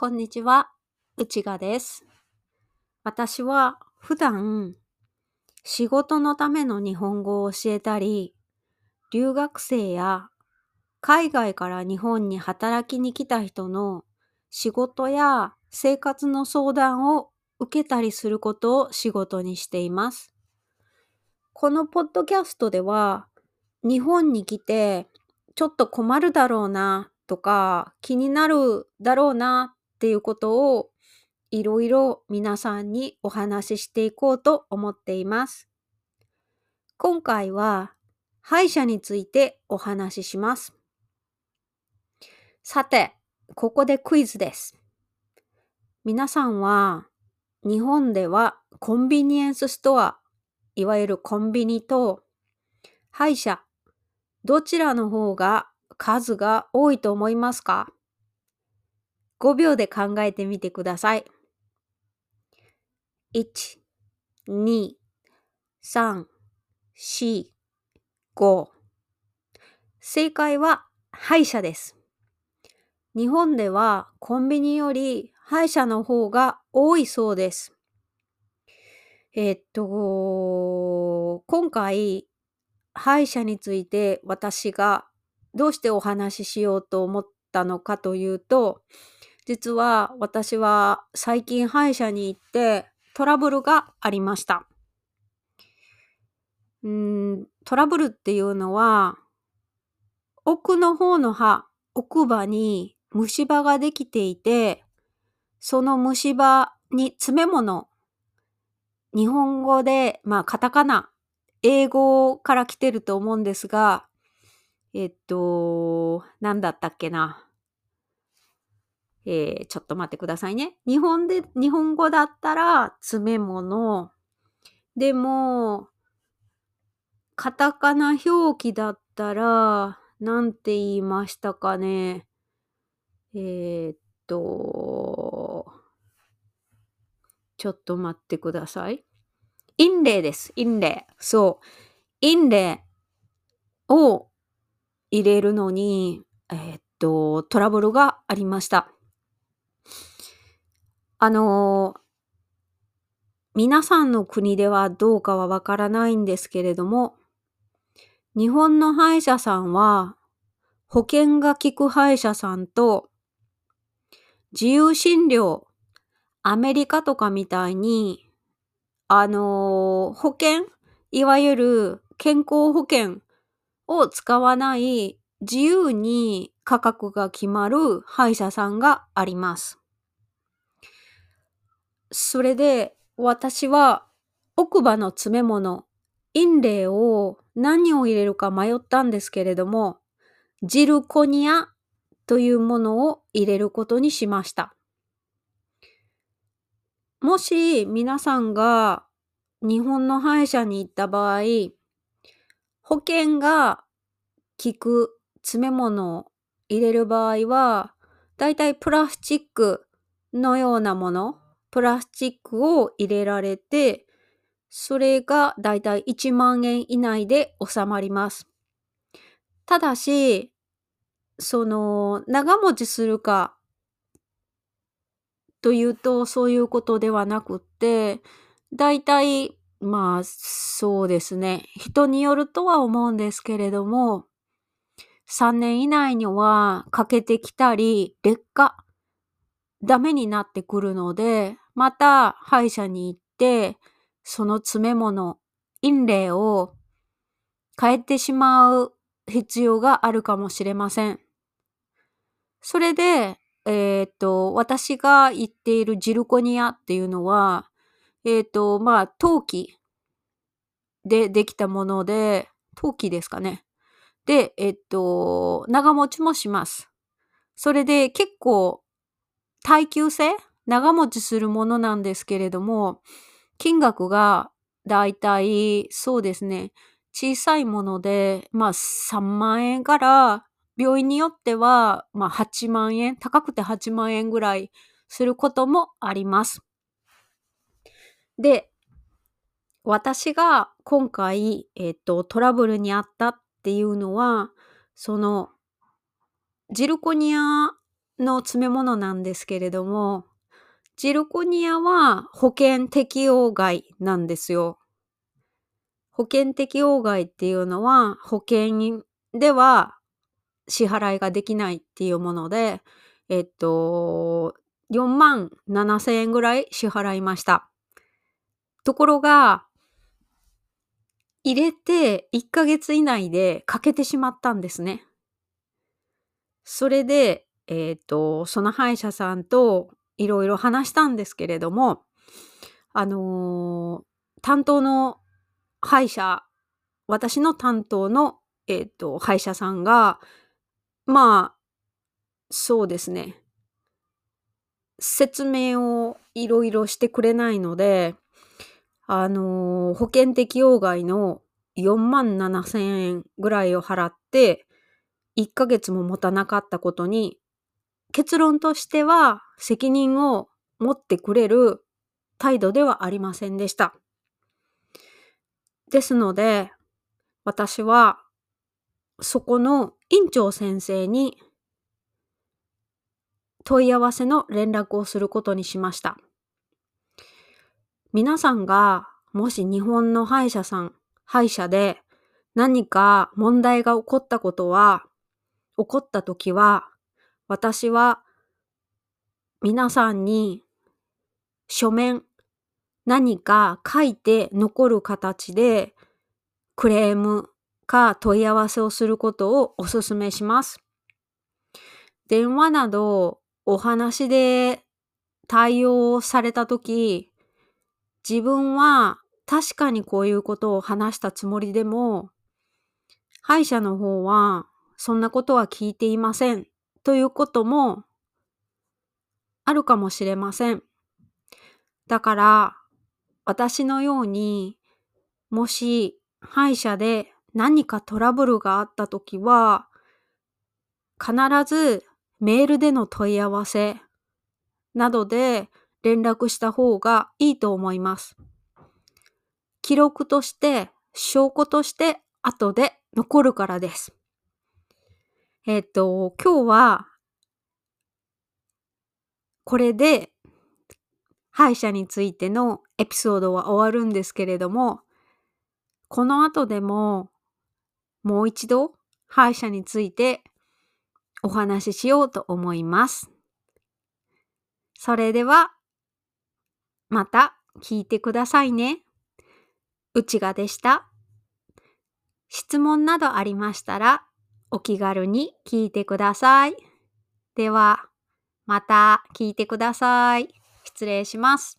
こんにちは、内賀です。私は普段仕事のための日本語を教えたり、留学生や海外から日本に働きに来た人の仕事や生活の相談を受けたりすることを仕事にしています。このポッドキャストでは、日本に来てちょっと困るだろうなとか気になるだろうなっていうことをいろいろ皆さんにお話ししていこうと思っています。今回は歯医者についてお話しします。さて、ここでクイズです。皆さんは日本ではコンビニエンスストア、いわゆるコンビニと歯医者、どちらの方が数が多いと思いますか？?5 秒で考えてみてください。1、2、3、4、5。正解は歯医者です。日本ではコンビニより歯医者の方が多いそうです。えっと、今回歯医者について私がどうしてお話ししようと思ったのかというと、実は私は最近歯医者に行ってトラブルがありました。うんトラブルっていうのは、奥の方の歯、奥歯に虫歯ができていて、その虫歯に詰め物、日本語で、まあ、カタカナ、英語から来てると思うんですが、えっと、何だったっけな。えー、ちょっと待ってくださいね。日本で、日本語だったら詰め物。でも、カタカナ表記だったら、なんて言いましたかね。えー、っと、ちょっと待ってください。印霊です。印霊。そう。印霊を入れるのに、えー、っと、トラブルがありました。あの皆さんの国ではどうかはわからないんですけれども、日本の歯医者さんは、保険が効く歯医者さんと、自由診療、アメリカとかみたいに、あの保険、いわゆる健康保険を使わない自由に価格が決まる歯医者さんがあります。それで私は奥歯の詰め物、印霊を何を入れるか迷ったんですけれども、ジルコニアというものを入れることにしました。もし皆さんが日本の歯医者に行った場合、保険が効く詰め物を入れる場合は、だいたいプラスチックのようなもの、プラスチックを入れられて、それがだいたい1万円以内で収まります。ただし、その、長持ちするかというと、そういうことではなくって、だいたい、まあ、そうですね。人によるとは思うんですけれども、3年以内には欠けてきたり、劣化、ダメになってくるので、また歯医者に行って、その詰め物、印霊を変えてしまう必要があるかもしれません。それで、えっ、と、私が言っているジルコニアっていうのは、えっ、と、まあ、陶器でできたもので、陶器ですかね。で、えっ、と、長持ちもします。それで結構耐久性？長持ちするものなんですけれども、金額がだいたいそうですね、小さいもので、まあ3万円から病院によっては、まあ8万円、高くて8万円ぐらいすることもあります。で、私が今回、えっ、と、トラブルにあったっていうのは、その、ジルコニアの詰め物なんですけれども、ジルコニアは保険適用外なんですよ。保険適用外っていうのは保険では支払いができないっていうもので、えっと、4万7千円ぐらい支払いました。ところが、入れて1ヶ月以内で欠けてしまったんですね。それで、えっ、ー、と、その歯医者さんといろいろ話したんですけれども、あのー、担当の歯医者、私の担当の、えっ、ー、と、歯医者さんが、まあ、そうですね。説明をいろいろしてくれないので、あのー、保険適用外の4万7千円ぐらいを払って、1ヶ月も持たなかったことに、結論としては責任を持ってくれる態度ではありませんでした。ですので、私はそこの院長先生に問い合わせの連絡をすることにしました。皆さんがもし日本の歯医者さん、歯医者で何か問題が起こったことは、起こった時は、私は皆さんに書面、何か書いて残る形でクレームか問い合わせをすることをお勧めします。電話などお話で対応されたとき、自分は確かにこういうことを話したつもりでも、歯医者の方はそんなことは聞いていませんということもあるかもしれません。だから私のようにもし歯医者で何かトラブルがあったときは必ずメールでの問い合わせなどで連絡した方がいいと思います。記録として、証拠として後で残るからです。えっ、と、今日はこれで歯医者についてのエピソードは終わるんですけれども、この後でももう一度歯医者についてお話ししようと思います。それでは、また聞いてくださいね。うちがでした。質問などありましたら、お気軽に聞いてください。では、また聞いてください。失礼します。